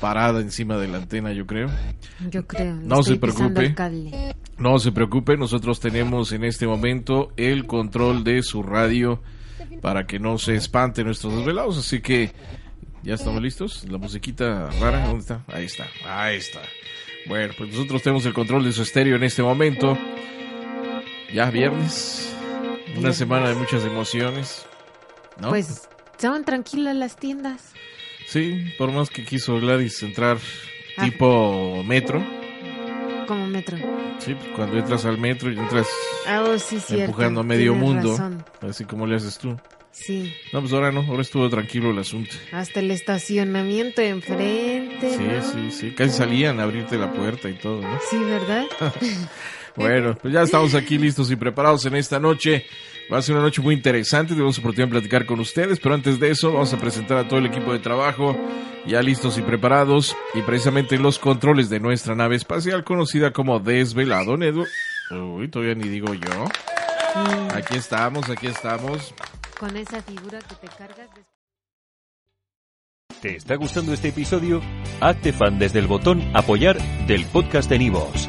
parada encima de la antena, yo creo. Yo creo. No se preocupe. No se preocupe, nosotros tenemos en este momento el control de su radio para que no se espante nuestros desvelados, así que ya estamos listos. La musiquita rara, ¿dónde está? Ahí está, ahí está. Bueno, pues nosotros tenemos el control de su estéreo en este momento. Ya viernes, una semana de muchas emociones. ¿no? Pues estaban tranquilas las tiendas. Sí, por más que quiso Gladys entrar ah. tipo metro. Como metro. Sí, pues, cuando entras al metro y entras ah, oh, empujando a medio mundo. Así como le haces tú. Sí. No, pues ahora no, ahora estuvo tranquilo el asunto. Hasta el estacionamiento enfrente. Sí, sí, sí. Casi salían a abrirte la puerta y todo, ¿no? Sí, ¿verdad? bueno, pues ya estamos aquí listos y preparados en esta noche Va a ser una noche muy interesante, tenemos oportunidad de platicar con ustedes, pero antes de eso vamos a presentar a todo el equipo de trabajo ya listos y preparados y precisamente los controles de nuestra nave espacial conocida como Desvelado. Uy, todavía ni digo yo. Aquí estamos, aquí estamos. Con esa figura que te cargas. ¿Te está gustando este episodio? Hazte fan desde el botón apoyar del podcast de Nivos.